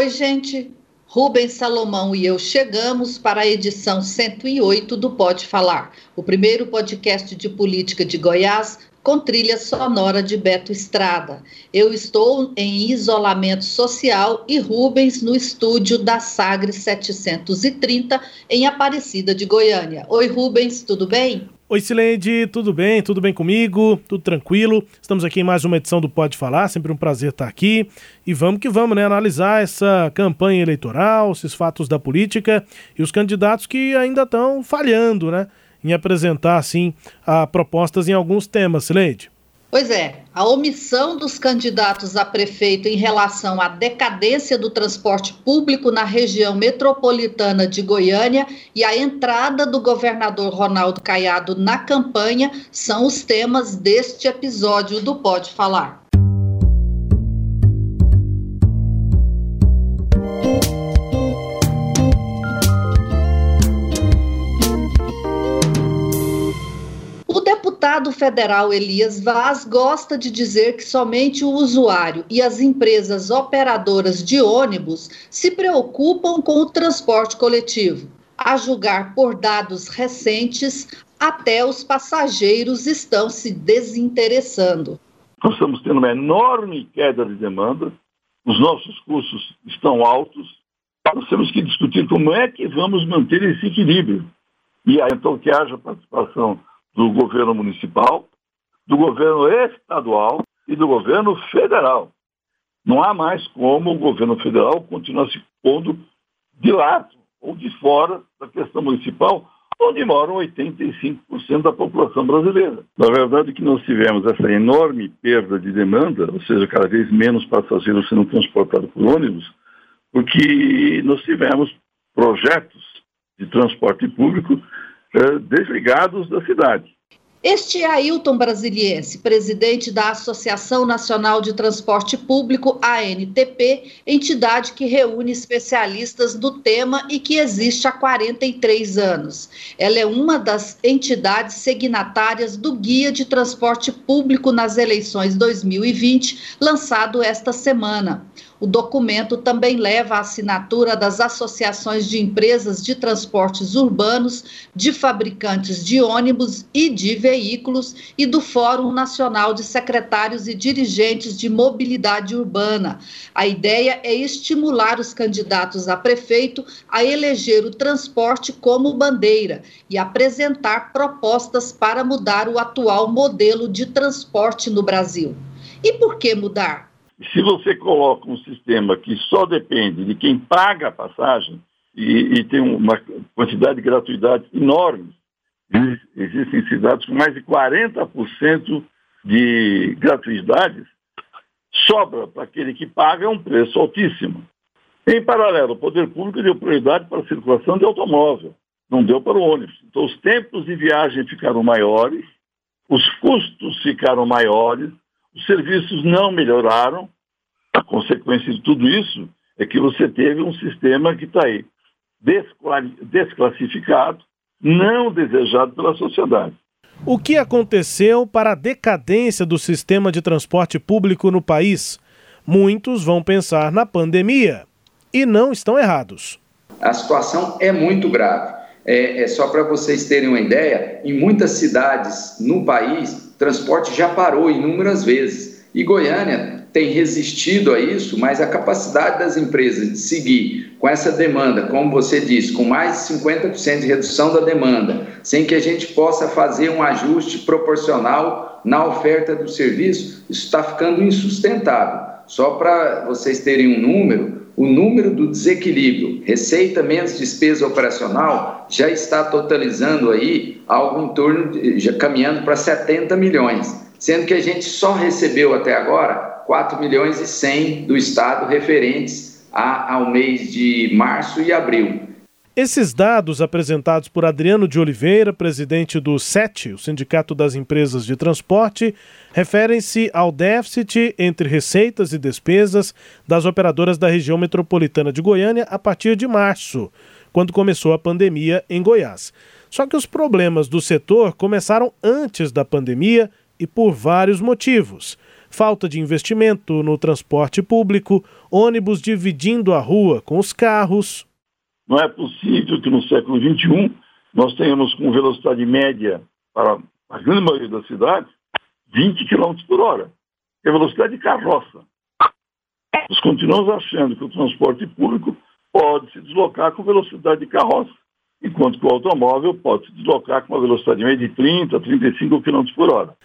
Oi, gente. Rubens Salomão e eu chegamos para a edição 108 do Pode Falar, o primeiro podcast de política de Goiás com trilha sonora de Beto Estrada. Eu estou em isolamento social e Rubens no estúdio da Sagres 730 em Aparecida de Goiânia. Oi, Rubens, tudo bem? Oi, Sileide, tudo bem? Tudo bem comigo? Tudo tranquilo? Estamos aqui em mais uma edição do Pode Falar, sempre um prazer estar aqui. E vamos que vamos, né? Analisar essa campanha eleitoral, esses fatos da política e os candidatos que ainda estão falhando, né? Em apresentar, assim, propostas em alguns temas, Sileide. Pois é, a omissão dos candidatos a prefeito em relação à decadência do transporte público na região metropolitana de Goiânia e a entrada do governador Ronaldo Caiado na campanha são os temas deste episódio do Pode Falar. Deputado federal Elias Vaz gosta de dizer que somente o usuário e as empresas operadoras de ônibus se preocupam com o transporte coletivo. A julgar por dados recentes, até os passageiros estão se desinteressando. Nós estamos tendo uma enorme queda de demanda, os nossos custos estão altos, nós temos que discutir como é que vamos manter esse equilíbrio. E aí, então, que haja participação do governo municipal, do governo estadual e do governo federal. Não há mais como o governo federal continuar se pondo de lado ou de fora da questão municipal, onde moram 85% da população brasileira. Na verdade, que nós tivemos essa enorme perda de demanda, ou seja, cada vez menos passageiros sendo transportados por ônibus, porque nós tivemos projetos de transporte público eh, desligados da cidade. Este é Ailton Brasiliense, presidente da Associação Nacional de Transporte Público, ANTP, entidade que reúne especialistas do tema e que existe há 43 anos. Ela é uma das entidades signatárias do Guia de Transporte Público nas eleições 2020, lançado esta semana. O documento também leva a assinatura das associações de empresas de transportes urbanos, de fabricantes de ônibus e de veículos e do Fórum Nacional de Secretários e Dirigentes de Mobilidade Urbana. A ideia é estimular os candidatos a prefeito a eleger o transporte como bandeira e apresentar propostas para mudar o atual modelo de transporte no Brasil. E por que mudar? Se você coloca um sistema que só depende de quem paga a passagem e, e tem uma quantidade de gratuidade enorme, existem cidades com mais de 40% de gratuidades, sobra para aquele que paga um preço altíssimo. Em paralelo, o poder público deu prioridade para a circulação de automóvel, não deu para o ônibus. Então, os tempos de viagem ficaram maiores, os custos ficaram maiores, os serviços não melhoraram. A consequência de tudo isso é que você teve um sistema que está aí desclassificado, não desejado pela sociedade. O que aconteceu para a decadência do sistema de transporte público no país? Muitos vão pensar na pandemia. E não estão errados. A situação é muito grave. É, é só para vocês terem uma ideia, em muitas cidades no país, transporte já parou inúmeras vezes. E Goiânia tem resistido a isso, mas a capacidade das empresas de seguir com essa demanda, como você disse, com mais de 50% de redução da demanda, sem que a gente possa fazer um ajuste proporcional na oferta do serviço, isso está ficando insustentável. Só para vocês terem um número, o número do desequilíbrio, receita menos despesa operacional, já está totalizando aí algo em torno, de, já caminhando para 70 milhões, sendo que a gente só recebeu até agora 4 milhões e 100 do Estado referentes a, ao mês de março e abril. Esses dados apresentados por Adriano de Oliveira, presidente do SET, o Sindicato das Empresas de Transporte, referem-se ao déficit entre receitas e despesas das operadoras da região metropolitana de Goiânia a partir de março, quando começou a pandemia em Goiás. Só que os problemas do setor começaram antes da pandemia e por vários motivos. Falta de investimento no transporte público, ônibus dividindo a rua com os carros, não é possível que no século XXI nós tenhamos com velocidade média para a grande maioria das cidades 20 km por hora, é velocidade de carroça. Nós continuamos achando que o transporte público pode se deslocar com velocidade de carroça, enquanto que o automóvel pode se deslocar com uma velocidade média de 30 a 35 km por hora.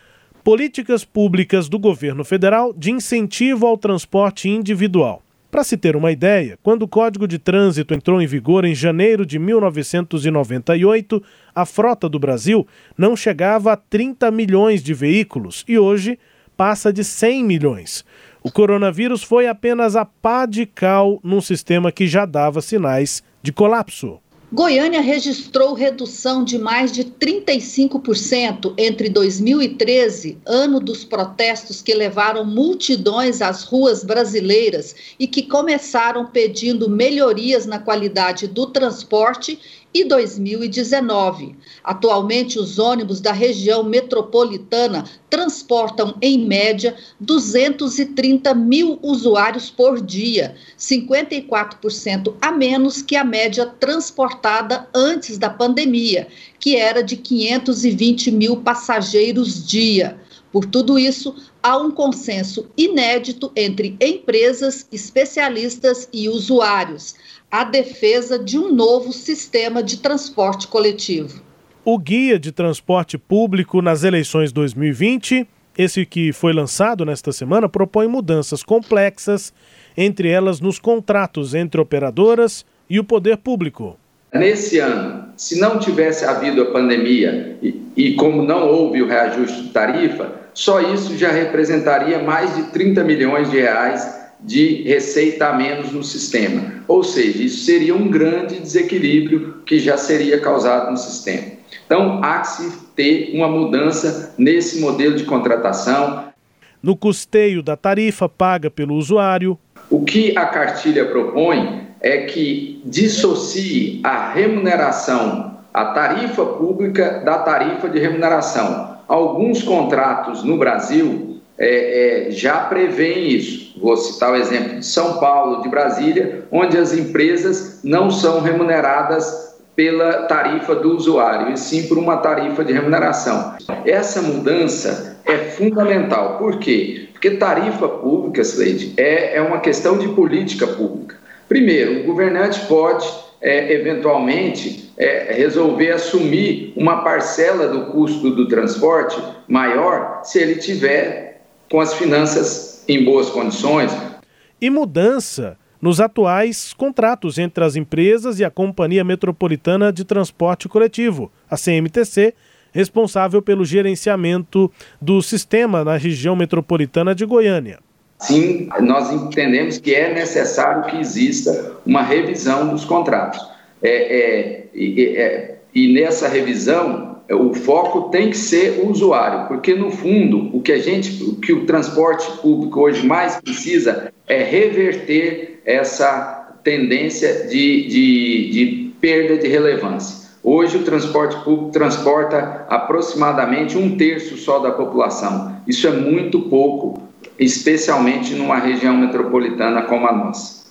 Políticas públicas do governo federal de incentivo ao transporte individual. Para se ter uma ideia, quando o Código de Trânsito entrou em vigor em janeiro de 1998, a frota do Brasil não chegava a 30 milhões de veículos e hoje passa de 100 milhões. O coronavírus foi apenas a pá de cal num sistema que já dava sinais de colapso. Goiânia registrou redução de mais de 35% entre 2013, ano dos protestos que levaram multidões às ruas brasileiras e que começaram pedindo melhorias na qualidade do transporte e 2019. Atualmente, os ônibus da região metropolitana transportam, em média, 230 mil usuários por dia, 54% a menos que a média transportada antes da pandemia, que era de 520 mil passageiros dia. Por tudo isso, há um consenso inédito entre empresas, especialistas e usuários a defesa de um novo sistema de transporte coletivo. O Guia de Transporte Público nas eleições 2020, esse que foi lançado nesta semana, propõe mudanças complexas, entre elas nos contratos entre operadoras e o poder público. Nesse ano, se não tivesse havido a pandemia e, e, como não houve o reajuste de tarifa, só isso já representaria mais de 30 milhões de reais de receita a menos no sistema. Ou seja, isso seria um grande desequilíbrio que já seria causado no sistema. Então, há que se ter uma mudança nesse modelo de contratação. No custeio da tarifa paga pelo usuário. O que a cartilha propõe é que dissocie a remuneração, a tarifa pública da tarifa de remuneração. Alguns contratos no Brasil é, é, já prevêem isso. Vou citar o exemplo de São Paulo, de Brasília, onde as empresas não são remuneradas pela tarifa do usuário, e sim por uma tarifa de remuneração. Essa mudança é fundamental. Por quê? Porque tarifa pública, Slade, é, é uma questão de política pública. Primeiro, o governante pode, é, eventualmente, é, resolver assumir uma parcela do custo do transporte maior se ele tiver com as finanças em boas condições. E mudança nos atuais contratos entre as empresas e a Companhia Metropolitana de Transporte Coletivo, a CMTC, responsável pelo gerenciamento do sistema na região metropolitana de Goiânia. Sim, nós entendemos que é necessário que exista uma revisão dos contratos. É, é, é, e nessa revisão, o foco tem que ser o usuário, porque no fundo o que a gente, o que o transporte público hoje mais precisa é reverter essa tendência de, de, de perda de relevância. Hoje o transporte público transporta aproximadamente um terço só da população. Isso é muito pouco, especialmente numa região metropolitana como a nossa.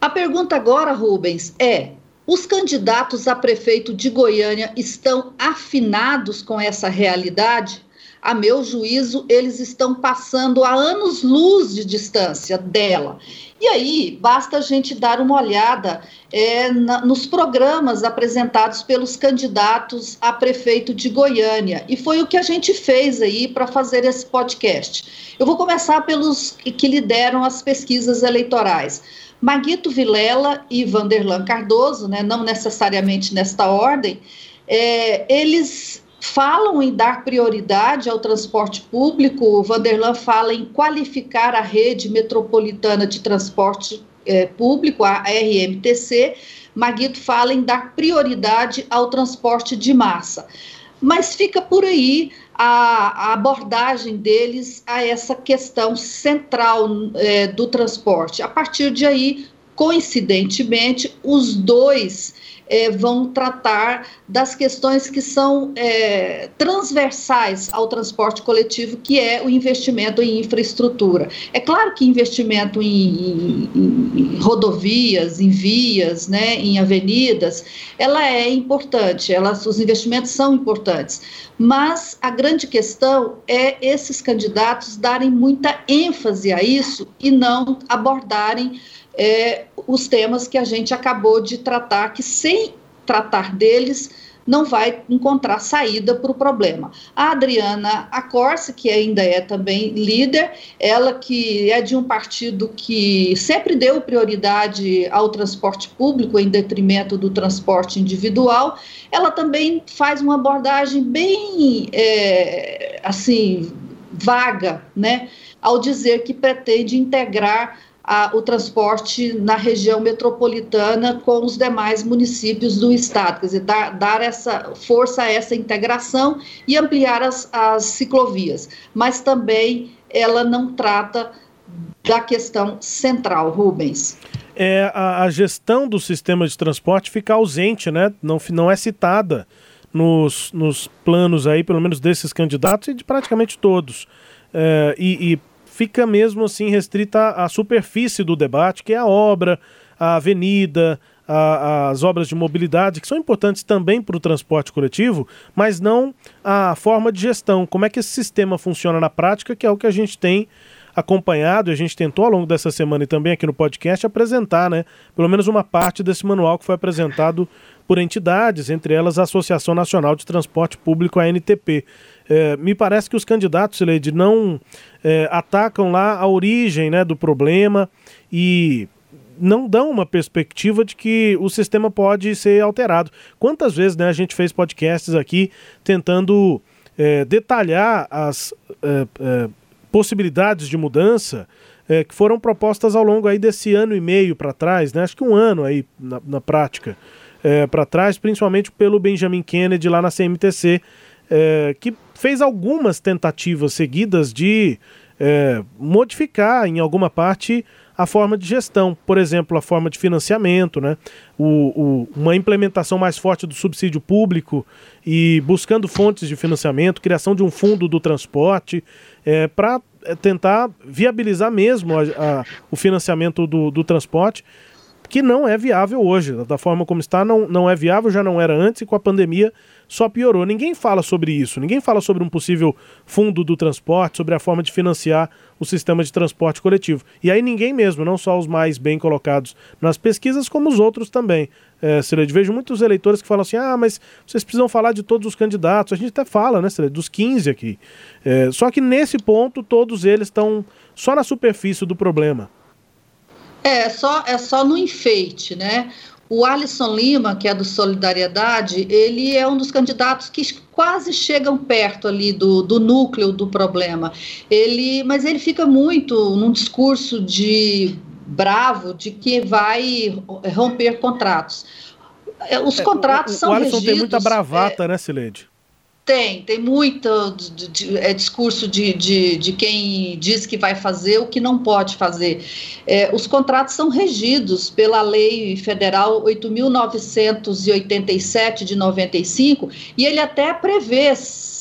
A pergunta agora, Rubens, é: os candidatos a prefeito de Goiânia estão afinados com essa realidade? A meu juízo, eles estão passando a anos-luz de distância dela. E aí, basta a gente dar uma olhada é, na, nos programas apresentados pelos candidatos a prefeito de Goiânia. E foi o que a gente fez aí para fazer esse podcast. Eu vou começar pelos que lideram as pesquisas eleitorais. Maguito Vilela e Vanderlan Cardoso, né, não necessariamente nesta ordem, é, eles falam em dar prioridade ao transporte público. O Vanderlan fala em qualificar a rede metropolitana de transporte é, Público, a RMTC, Maguito fala em dar prioridade ao transporte de massa. Mas fica por aí a, a abordagem deles a essa questão central é, do transporte. A partir de aí, coincidentemente, os dois é, vão tratar das questões que são é, transversais ao transporte coletivo, que é o investimento em infraestrutura. É claro que investimento em, em, em rodovias, em vias, né, em avenidas, ela é importante, elas, os investimentos são importantes, mas a grande questão é esses candidatos darem muita ênfase a isso e não abordarem é, os temas que a gente acabou de tratar, que sem tratar deles não vai encontrar saída para o problema. A Adriana Acorce, que ainda é também líder, ela que é de um partido que sempre deu prioridade ao transporte público em detrimento do transporte individual, ela também faz uma abordagem bem, é, assim, vaga, né, ao dizer que pretende integrar a, o transporte na região metropolitana com os demais municípios do estado, quer dizer, dar, dar essa força a essa integração e ampliar as, as ciclovias. Mas também ela não trata da questão central, Rubens. É, a, a gestão do sistema de transporte fica ausente, né? Não, não é citada nos, nos planos aí, pelo menos desses candidatos e de praticamente todos. É, e, e fica mesmo assim restrita à superfície do debate, que é a obra, a avenida, a, as obras de mobilidade, que são importantes também para o transporte coletivo, mas não a forma de gestão, como é que esse sistema funciona na prática, que é o que a gente tem acompanhado, e a gente tentou ao longo dessa semana e também aqui no podcast apresentar, né, pelo menos uma parte desse manual que foi apresentado por entidades, entre elas a Associação Nacional de Transporte Público, a NTP. É, me parece que os candidatos, Leide, não é, atacam lá a origem né, do problema e não dão uma perspectiva de que o sistema pode ser alterado. Quantas vezes né, a gente fez podcasts aqui tentando é, detalhar as é, é, possibilidades de mudança é, que foram propostas ao longo aí desse ano e meio para trás, né? acho que um ano aí na, na prática é, para trás, principalmente pelo Benjamin Kennedy lá na CMTC, é, que fez algumas tentativas seguidas de é, modificar em alguma parte a forma de gestão, por exemplo, a forma de financiamento, né? O, o, uma implementação mais forte do subsídio público e buscando fontes de financiamento, criação de um fundo do transporte, é, para é, tentar viabilizar mesmo a, a, o financiamento do, do transporte que não é viável hoje. Da forma como está, não, não é viável, já não era antes, e com a pandemia só piorou. Ninguém fala sobre isso, ninguém fala sobre um possível fundo do transporte, sobre a forma de financiar o sistema de transporte coletivo. E aí ninguém mesmo, não só os mais bem colocados nas pesquisas, como os outros também. É, Cileide, vejo muitos eleitores que falam assim: ah, mas vocês precisam falar de todos os candidatos. A gente até fala, né, Cileide, dos 15 aqui. É, só que nesse ponto, todos eles estão só na superfície do problema. É, só, é só no enfeite, né? O Alisson Lima, que é do Solidariedade, ele é um dos candidatos que quase chegam perto ali do, do núcleo do problema. Ele, mas ele fica muito num discurso de bravo de que vai romper contratos. É, os é, contratos o, o, são o Alisson regidos, tem muita bravata, é, né, Sileide? Tem, tem muito é, discurso de, de, de quem diz que vai fazer o que não pode fazer. É, os contratos são regidos pela Lei Federal 8.987 de 95 e ele até prevê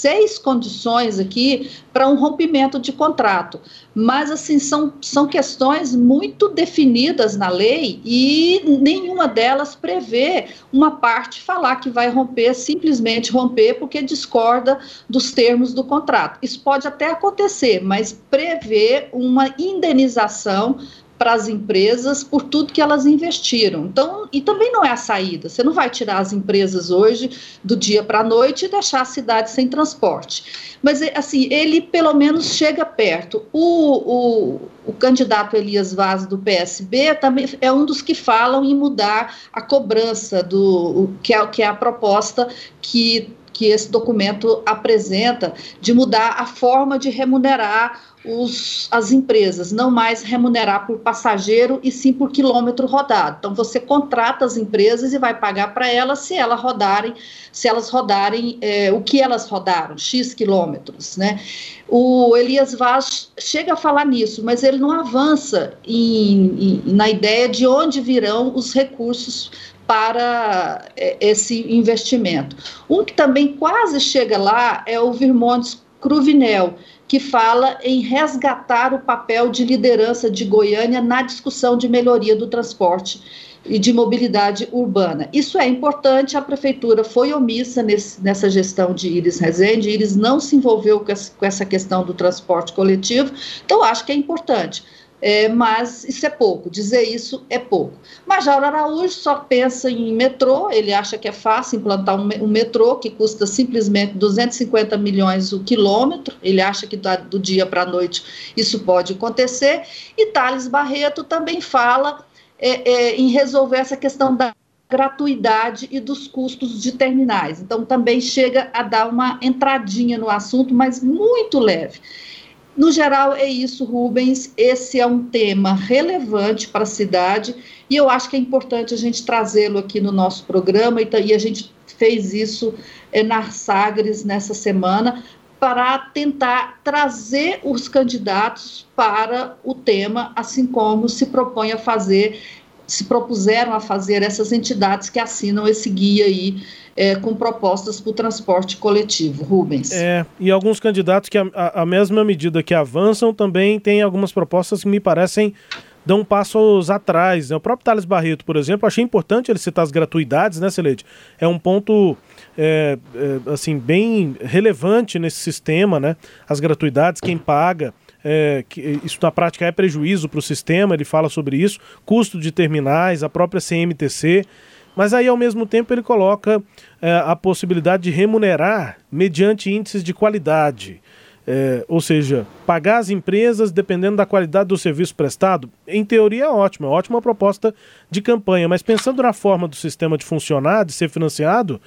seis condições aqui para um rompimento de contrato. Mas, assim, são, são questões muito definidas na lei e nenhuma delas prevê uma parte falar que vai romper, simplesmente romper, porque discorda dos termos do contrato. Isso pode até acontecer, mas prevê uma indenização para as empresas por tudo que elas investiram. Então, e também não é a saída. Você não vai tirar as empresas hoje do dia para a noite e deixar a cidade sem transporte. Mas, assim, ele pelo menos chega perto. O, o, o candidato Elias Vaz do PSB também é um dos que falam em mudar a cobrança do que é, que é a proposta que que esse documento apresenta de mudar a forma de remunerar os, as empresas, não mais remunerar por passageiro e sim por quilômetro rodado. Então você contrata as empresas e vai pagar para elas se elas rodarem, se elas rodarem é, o que elas rodaram, x quilômetros, né? O Elias Vaz chega a falar nisso, mas ele não avança em, em, na ideia de onde virão os recursos para é, esse investimento. Um que também quase chega lá é o Virmontes Cruvinel, que fala em resgatar o papel de liderança de Goiânia na discussão de melhoria do transporte e de mobilidade urbana. Isso é importante, a prefeitura foi omissa nesse, nessa gestão de Iris Rezende, Iris não se envolveu com essa, com essa questão do transporte coletivo, então acho que é importante é, mas isso é pouco, dizer isso é pouco. Major Araújo só pensa em metrô, ele acha que é fácil implantar um, um metrô que custa simplesmente 250 milhões o quilômetro, ele acha que da, do dia para a noite isso pode acontecer, e Thales Barreto também fala é, é, em resolver essa questão da gratuidade e dos custos de terminais. Então, também chega a dar uma entradinha no assunto, mas muito leve. No geral, é isso, Rubens. Esse é um tema relevante para a cidade e eu acho que é importante a gente trazê-lo aqui no nosso programa. E, a gente fez isso é, na Sagres nessa semana para tentar trazer os candidatos para o tema, assim como se propõe a fazer, se propuseram a fazer essas entidades que assinam esse guia aí é, com propostas para o transporte coletivo. Rubens. É, e alguns candidatos que, a, a, mesma medida que avançam, também têm algumas propostas que me parecem dão passos atrás. Né? O próprio Thales Barreto, por exemplo, achei importante ele citar as gratuidades, né, Celede? É um ponto é, é, assim bem relevante nesse sistema, né? As gratuidades, quem paga. É, que isso na prática é prejuízo para o sistema, ele fala sobre isso, custo de terminais, a própria CMTC. Mas aí, ao mesmo tempo, ele coloca é, a possibilidade de remunerar mediante índices de qualidade. É, ou seja, pagar as empresas dependendo da qualidade do serviço prestado, em teoria é ótimo, é ótima proposta de campanha, mas pensando na forma do sistema de funcionar, de ser financiado,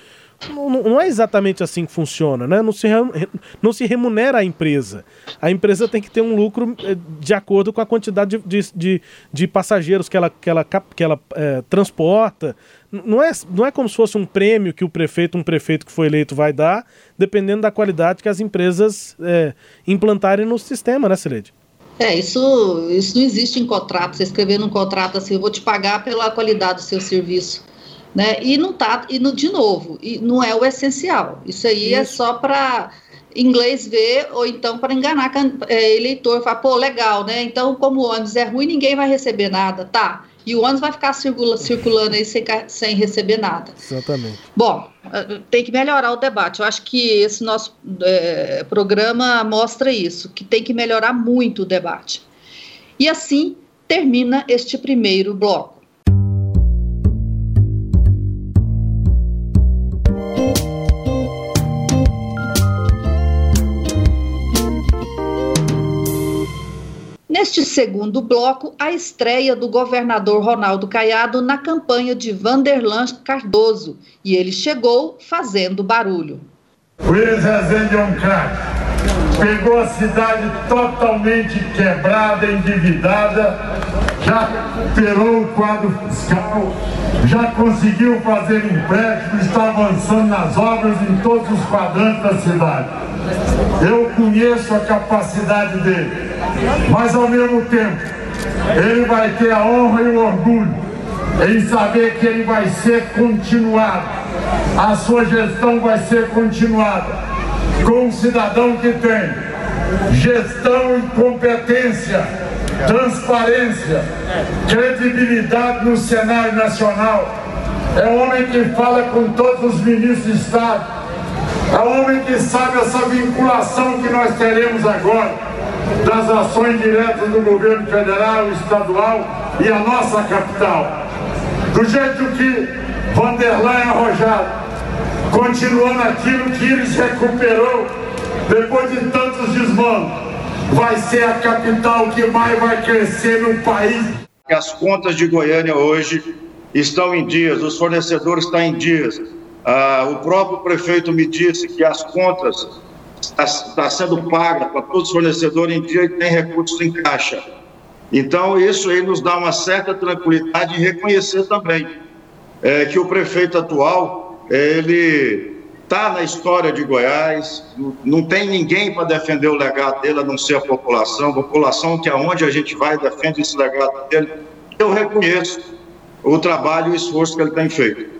não, não, é exatamente assim que funciona, né? Não se, não se remunera a empresa. A empresa tem que ter um lucro eh, de acordo com a quantidade de, de, de, de passageiros que ela, que ela, que ela é, transporta. Não é, não é como se fosse um prêmio que o prefeito, um prefeito que foi eleito, vai dar, dependendo da qualidade que as empresas é, implantarem no sistema, né, Celede? É, isso, isso não existe em contrato. Você escrever num contrato assim, eu vou te pagar pela qualidade do seu serviço né? E não tá, e no, de novo, e não é o essencial. Isso aí é Isso. é só para inglês ver ou então para enganar é, eleitor, falar, pô, legal, né? Então, como o ônibus é ruim, ninguém vai receber nada, tá? E o ônibus vai ficar circula, circulando aí sem, sem receber nada. Exatamente. Bom, é, tem que melhorar o debate. Eu acho que esse nosso é, programa mostra isso, que tem que melhorar muito o debate. E assim termina este primeiro bloco. Neste segundo bloco, a estreia do governador Ronaldo Caiado na campanha de Vanderlan Cardoso. E ele chegou fazendo barulho. Iris Rezende é um craque. Pegou a cidade totalmente quebrada, endividada, já recuperou o quadro fiscal, já conseguiu fazer empréstimo, está avançando nas obras em todos os quadrantes da cidade. Eu conheço a capacidade dele mas ao mesmo tempo, ele vai ter a honra e o orgulho em saber que ele vai ser continuado, a sua gestão vai ser continuada com um cidadão que tem gestão e competência, transparência, credibilidade no cenário nacional. É um homem que fala com todos os ministros de Estado. É um homem que sabe essa vinculação que nós teremos agora das ações diretas do governo federal, estadual e a nossa capital. Do jeito que Vanderlei arrojado, continuando aquilo que eles recuperou depois de tantos desmandos, vai ser a capital que mais vai crescer no país. As contas de Goiânia hoje estão em dias, os fornecedores estão em dias. Ah, o próprio prefeito me disse que as contas estão tá sendo pagas para todos os fornecedores em dia e tem recursos em caixa. Então, isso aí nos dá uma certa tranquilidade e reconhecer também é, que o prefeito atual, ele está na história de Goiás, não tem ninguém para defender o legado dele, a não ser a população, a população que aonde a gente vai defende esse legado dele. Eu reconheço o trabalho e o esforço que ele tem feito.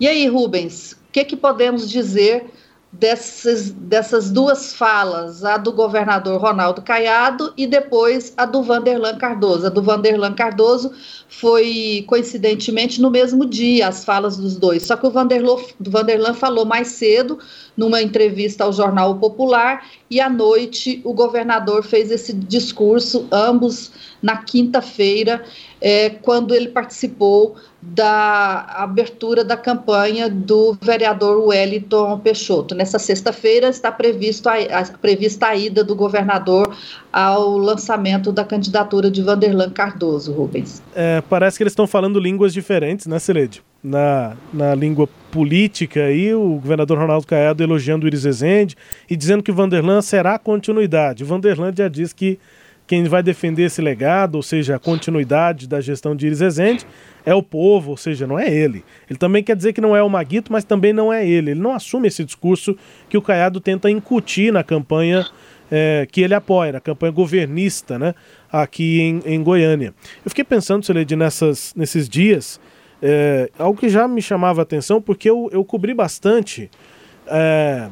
E aí, Rubens, o que, que podemos dizer dessas, dessas duas falas, a do governador Ronaldo Caiado e depois a do Vanderlan Cardoso. A do Vanderlan Cardoso foi, coincidentemente, no mesmo dia, as falas dos dois. Só que o Vanderlan, Vanderlan falou mais cedo, numa entrevista ao Jornal Popular, e à noite o governador fez esse discurso, ambos na quinta-feira, é, quando ele participou da abertura da campanha do vereador Wellington Peixoto. Nessa sexta-feira está previsto a, a, prevista a ida do governador ao lançamento da candidatura de Vanderlan Cardoso, Rubens. É, parece que eles estão falando línguas diferentes, né, Celede? Na, na língua política aí, o governador Ronaldo Caiado elogiando o Iris Ezende e dizendo que Vanderlan será continuidade. Vanderlan já diz que quem vai defender esse legado, ou seja, a continuidade da gestão de Iris Rezende, é o povo, ou seja, não é ele. Ele também quer dizer que não é o Maguito, mas também não é ele. Ele não assume esse discurso que o Caiado tenta incutir na campanha é, que ele apoia, na campanha governista, né, aqui em, em Goiânia. Eu fiquei pensando, Celede, nessas, nesses dias, é, algo que já me chamava a atenção, porque eu, eu cobri bastante é,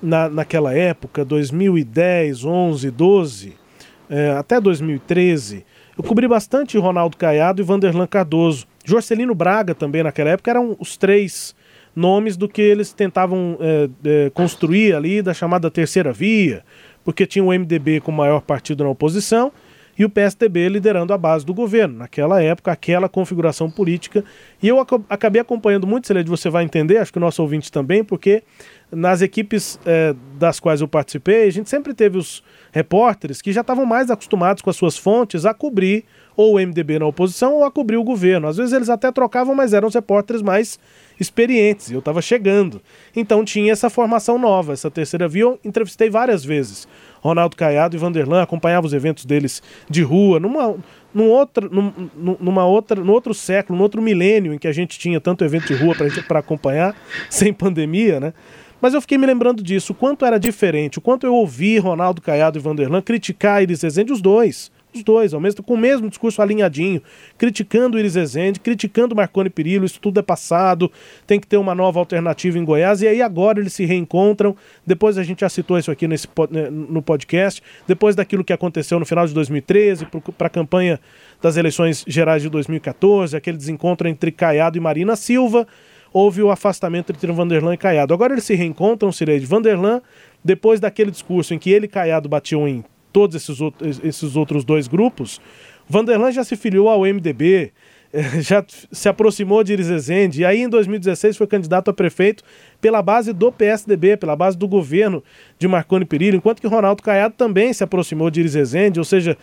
na, naquela época, 2010, 11, 12 é, até 2013, eu cobri bastante Ronaldo Caiado e Vanderlan Cardoso. Jorcelino Braga também naquela época eram os três nomes do que eles tentavam é, é, construir ali da chamada terceira via, porque tinha o MDB como maior partido na oposição e o PSDB liderando a base do governo. Naquela época, aquela configuração política. E eu acabei acompanhando muito, Celede, você vai entender, acho que o nosso ouvinte também, porque nas equipes é, das quais eu participei, a gente sempre teve os repórteres que já estavam mais acostumados com as suas fontes a cobrir ou o MDB na oposição ou a cobrir o governo. Às vezes eles até trocavam, mas eram os repórteres mais experientes. Eu estava chegando. Então tinha essa formação nova, essa terceira via. Eu entrevistei várias vezes Ronaldo Caiado e Vanderlan, acompanhava os eventos deles de rua, numa, num outro, num, numa outra, no outro século, no outro milênio em que a gente tinha tanto evento de rua para acompanhar, sem pandemia, né? Mas eu fiquei me lembrando disso, o quanto era diferente, o quanto eu ouvi Ronaldo Caiado e Vanderlan criticar Iris Rezende, os dois. Os dois, ao mesmo, com o mesmo discurso alinhadinho, criticando Iris Rezende, criticando Marconi Perillo, isso tudo é passado, tem que ter uma nova alternativa em Goiás, e aí agora eles se reencontram, depois a gente já citou isso aqui nesse, né, no podcast, depois daquilo que aconteceu no final de 2013, para a campanha das eleições gerais de 2014, aquele desencontro entre Caiado e Marina Silva, houve o afastamento entre Vanderlan e Caiado. Agora eles se reencontram, Cireide. Vanderlan, depois daquele discurso em que ele e Caiado batiam em todos esses, outros, esses outros dois grupos, Vanderlan já se filiou ao MDB, eh, já se aproximou de Iris Ezende, e aí em 2016 foi candidato a prefeito pela base do PSDB, pela base do governo de Marconi Perillo, enquanto que Ronaldo Caiado também se aproximou de Iris Ezende, ou seja,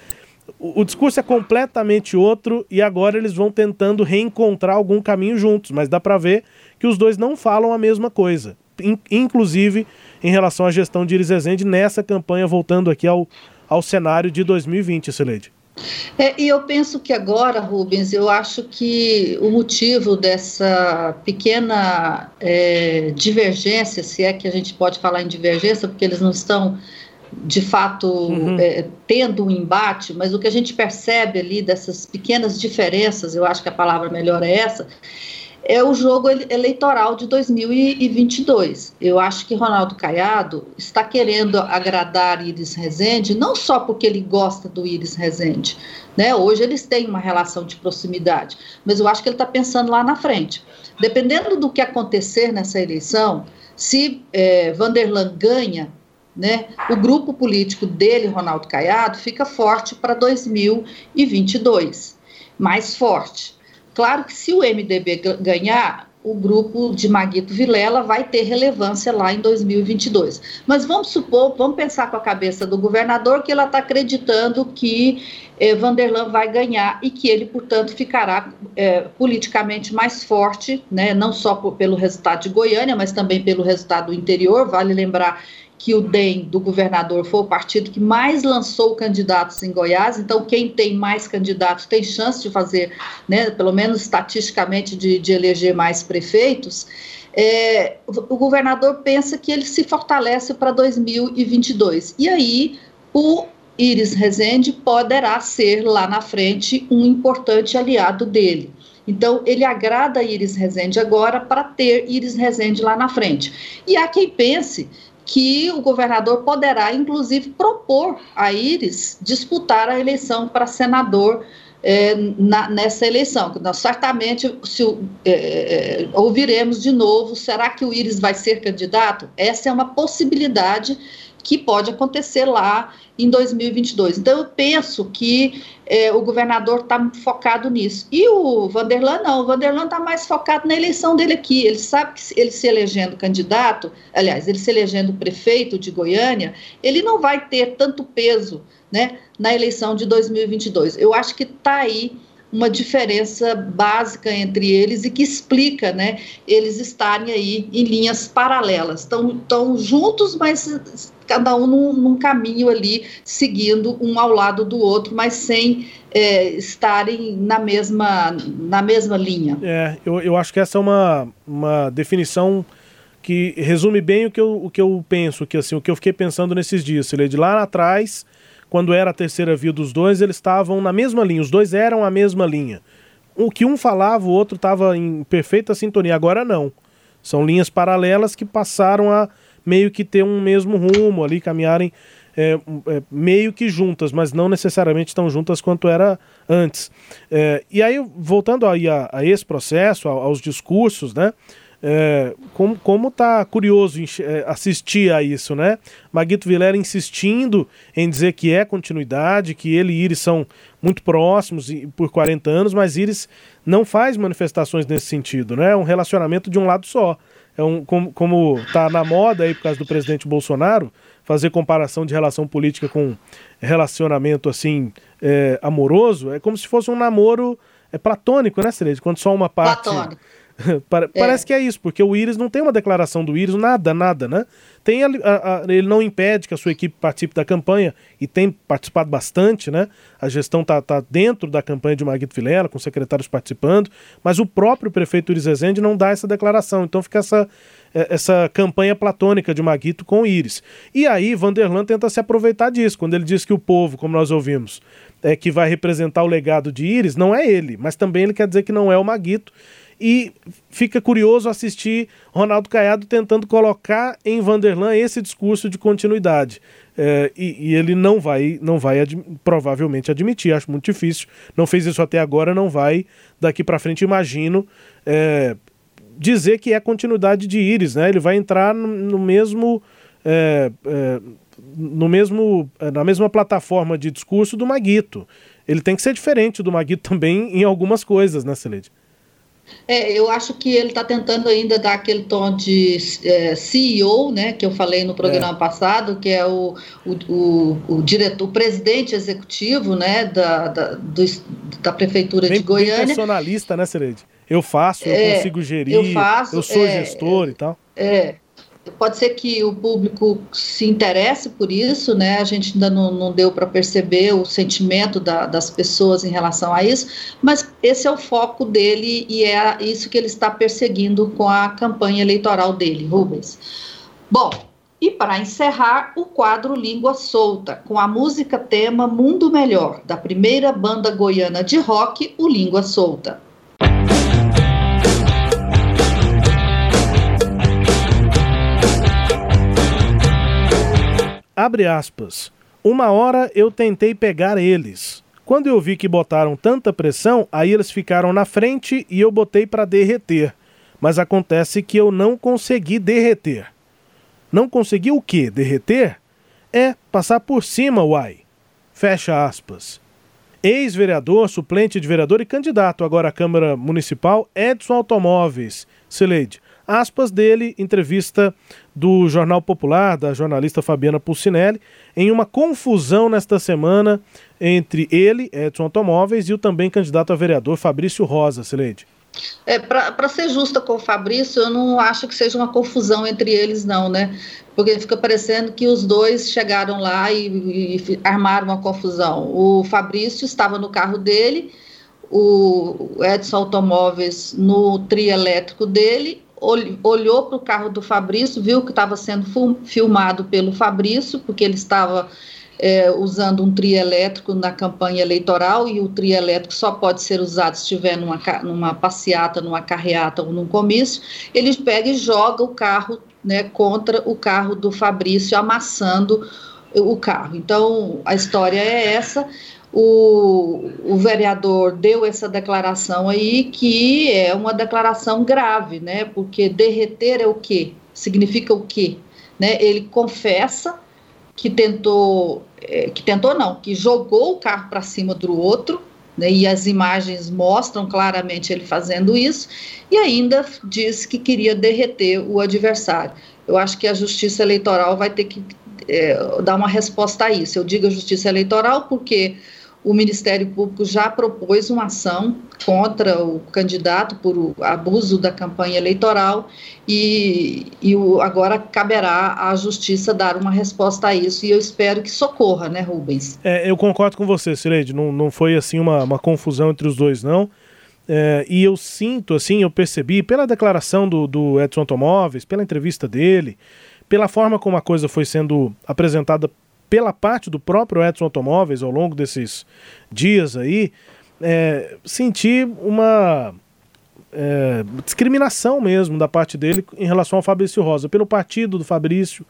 o, o discurso é completamente outro e agora eles vão tentando reencontrar algum caminho juntos, mas dá para ver que os dois não falam a mesma coisa. In, inclusive em relação à gestão de Iris Rezende nessa campanha, voltando aqui ao, ao cenário de 2020, Celede. É, e eu penso que agora, Rubens, eu acho que o motivo dessa pequena é, divergência, se é que a gente pode falar em divergência, porque eles não estão de fato uhum. é, tendo um embate, mas o que a gente percebe ali dessas pequenas diferenças, eu acho que a palavra melhor é essa, é o jogo eleitoral de 2022. Eu acho que Ronaldo Caiado está querendo agradar Iris Rezende, não só porque ele gosta do Iris Rezende, né? Hoje eles têm uma relação de proximidade, mas eu acho que ele está pensando lá na frente. Dependendo do que acontecer nessa eleição, se é, Vanderlan ganha, né, o grupo político dele, Ronaldo Caiado, fica forte para 2022, mais forte. Claro que se o MDB ganhar, o grupo de Maguito Vilela vai ter relevância lá em 2022. Mas vamos supor, vamos pensar com a cabeça do governador que ela está acreditando que eh, Vanderlan vai ganhar e que ele, portanto, ficará eh, politicamente mais forte, né, não só por, pelo resultado de Goiânia, mas também pelo resultado do interior. Vale lembrar que o DEM do governador foi o partido que mais lançou candidatos em Goiás, então quem tem mais candidatos tem chance de fazer, né, pelo menos estatisticamente, de, de eleger mais prefeitos. É, o governador pensa que ele se fortalece para 2022. E aí, o Iris Rezende poderá ser lá na frente um importante aliado dele. Então, ele agrada Iris Rezende agora para ter Iris Rezende lá na frente. E há quem pense que o governador poderá, inclusive, propor a Iris disputar a eleição para senador é, na, nessa eleição. Nós certamente se, é, ouviremos de novo: será que o Iris vai ser candidato? Essa é uma possibilidade que pode acontecer lá em 2022. Então, eu penso que é, o governador está focado nisso. E o Vanderlan não, o Vanderlan está mais focado na eleição dele aqui. Ele sabe que ele se elegendo candidato, aliás, ele se elegendo prefeito de Goiânia, ele não vai ter tanto peso né, na eleição de 2022. Eu acho que está aí uma diferença básica entre eles e que explica, né, eles estarem aí em linhas paralelas. Estão juntos, mas cada um num, num, caminho ali, seguindo um ao lado do outro, mas sem é, estarem na mesma, na mesma linha. É, eu, eu acho que essa é uma, uma definição que resume bem o que eu, o que eu penso, que assim, o que eu fiquei pensando nesses dias, de lá atrás quando era a terceira via dos dois, eles estavam na mesma linha, os dois eram a mesma linha. O que um falava, o outro estava em perfeita sintonia. Agora não. São linhas paralelas que passaram a meio que ter um mesmo rumo ali, caminharem é, é, meio que juntas, mas não necessariamente tão juntas quanto era antes. É, e aí, voltando aí a, a esse processo, a, aos discursos, né? É, como, como tá curioso é, assistir a isso, né? Maguito Vilela insistindo em dizer que é continuidade, que ele e Iris são muito próximos por 40 anos, mas Iris não faz manifestações nesse sentido, né? É um relacionamento de um lado só. É um, como, como tá na moda aí por causa do presidente Bolsonaro, fazer comparação de relação política com relacionamento assim é, amoroso, é como se fosse um namoro é platônico, né, Cereja? Quando só uma parte. Platônico Parece é. que é isso, porque o Íris não tem uma declaração do Íris, nada, nada, né? Tem a, a, ele não impede que a sua equipe participe da campanha e tem participado bastante, né? A gestão está tá dentro da campanha de Marguito Vilela, com secretários participando, mas o próprio prefeito Iris Rezende não dá essa declaração. Então fica essa, é, essa campanha platônica de Maguito com o Íris. E aí Vanderlan tenta se aproveitar disso, quando ele diz que o povo, como nós ouvimos, é que vai representar o legado de Íris, não é ele, mas também ele quer dizer que não é o Maguito e fica curioso assistir Ronaldo Caiado tentando colocar em Vanderlan esse discurso de continuidade. É, e, e, ele não vai, não vai ad, provavelmente admitir, acho muito difícil. Não fez isso até agora, não vai daqui para frente, imagino, é, dizer que é continuidade de Iris, né? Ele vai entrar no, no mesmo. É, é no mesmo é, na mesma plataforma de discurso do Maguito. Ele tem que ser diferente do Maguito também em algumas coisas, né, Celede? É, eu acho que ele está tentando ainda dar aquele tom de é, CEO, né, que eu falei no programa é. passado, que é o, o, o, o, diretor, o presidente executivo, né, da, da, do, da prefeitura bem, de Goiânia. Bem personalista, né, Serede? Eu faço, eu é, consigo gerir, eu, faço, eu sou é, gestor e tal. É, pode ser que o público se interesse por isso, né? A gente ainda não, não deu para perceber o sentimento da, das pessoas em relação a isso, mas esse é o foco dele e é isso que ele está perseguindo com a campanha eleitoral dele, Rubens. Bom, e para encerrar, o quadro Língua Solta, com a música tema Mundo Melhor, da primeira banda goiana de rock, o Língua Solta. Abre aspas. Uma hora eu tentei pegar eles. Quando eu vi que botaram tanta pressão, aí eles ficaram na frente e eu botei para derreter. Mas acontece que eu não consegui derreter. Não consegui o quê? Derreter? É, passar por cima, uai. Fecha aspas. ex-vereador, suplente de vereador e candidato agora à Câmara Municipal, Edson Automóveis. Sileide, aspas dele, entrevista do Jornal Popular, da jornalista Fabiana Pulcinelli, em uma confusão nesta semana entre ele, Edson Automóveis, e o também candidato a vereador Fabrício Rosa, Sileide. É, Para ser justa com o Fabrício, eu não acho que seja uma confusão entre eles, não, né? Porque fica parecendo que os dois chegaram lá e, e armaram uma confusão. O Fabrício estava no carro dele, o Edson Automóveis no trio elétrico dele, olhou para o carro do Fabrício, viu que estava sendo filmado pelo Fabrício, porque ele estava é, usando um trio elétrico na campanha eleitoral e o trio elétrico só pode ser usado se estiver numa, numa passeata, numa carreata ou num comício, ele pega e joga o carro né, contra o carro do Fabrício, amassando o carro. Então, a história é essa. O, o, vereador deu essa declaração aí, que é uma declaração grave, né? Porque derreter é o quê? Significa o quê? Né? Ele confessa que tentou, é, que tentou não, que jogou o carro para cima do outro, né, e as imagens mostram claramente ele fazendo isso, e ainda diz que queria derreter o adversário. Eu acho que a Justiça Eleitoral vai ter que é, dar uma resposta a isso. Eu digo a Justiça Eleitoral porque o Ministério Público já propôs uma ação contra o candidato por abuso da campanha eleitoral e, e agora caberá à Justiça dar uma resposta a isso e eu espero que socorra, né, Rubens? É, eu concordo com você, Sileide, não, não foi assim uma, uma confusão entre os dois, não. É, e eu sinto, assim, eu percebi pela declaração do, do Edson Automóveis, pela entrevista dele, pela forma como a coisa foi sendo apresentada pela parte do próprio Edson Automóveis ao longo desses dias aí, é, senti uma é, discriminação mesmo da parte dele em relação ao Fabrício Rosa, pelo partido do Fabrício,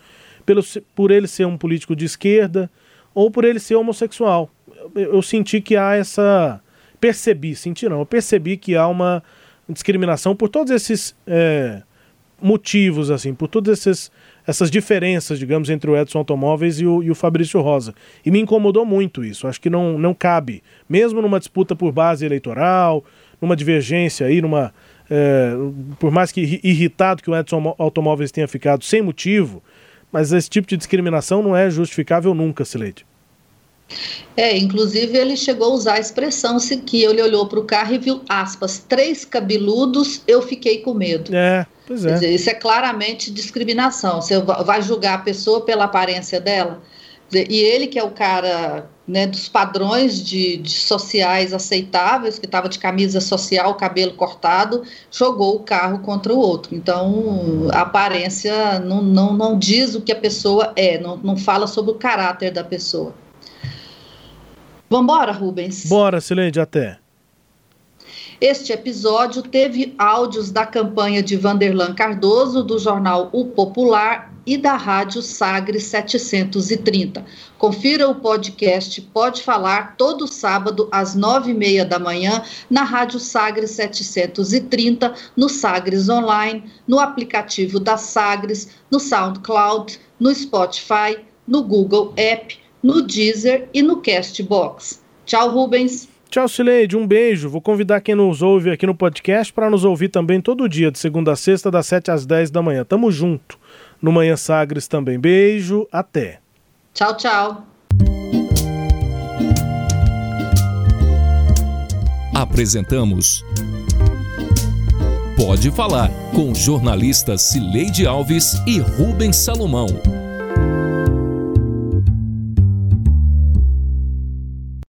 pelo, por ele ser um político de esquerda ou por ele ser homossexual. Eu, eu senti que há essa. Percebi, senti não, eu percebi que há uma discriminação por todos esses é, motivos, assim, por todos esses essas diferenças, digamos, entre o Edson Automóveis e o, e o Fabrício Rosa. E me incomodou muito isso. Acho que não, não cabe, mesmo numa disputa por base eleitoral, numa divergência aí, numa. É, por mais que irritado que o Edson Automóveis tenha ficado sem motivo, mas esse tipo de discriminação não é justificável nunca, Sileide. É, inclusive ele chegou a usar a expressão se que ele olhou para o carro e viu aspas, três cabeludos, eu fiquei com medo. É, pois é. Dizer, isso é claramente discriminação. Você vai julgar a pessoa pela aparência dela. E ele que é o cara né, dos padrões de, de sociais aceitáveis, que estava de camisa social, cabelo cortado, jogou o carro contra o outro. Então, a aparência não, não, não diz o que a pessoa é, não, não fala sobre o caráter da pessoa. Vambora, Rubens? Bora, Silente, até. Este episódio teve áudios da campanha de Vanderlan Cardoso, do jornal O Popular e da Rádio Sagres 730. Confira o podcast Pode Falar todo sábado às nove e meia da manhã na Rádio Sagres 730, no Sagres Online, no aplicativo da Sagres, no SoundCloud, no Spotify, no Google App no Deezer e no Castbox. Tchau, Rubens. Tchau, Sileide. Um beijo. Vou convidar quem nos ouve aqui no podcast para nos ouvir também todo dia, de segunda a sexta, das 7 às 10 da manhã. Tamo junto. No Manhã Sagres também. Beijo. Até. Tchau, tchau. Apresentamos Pode Falar com jornalistas Cileide Alves e Rubens Salomão.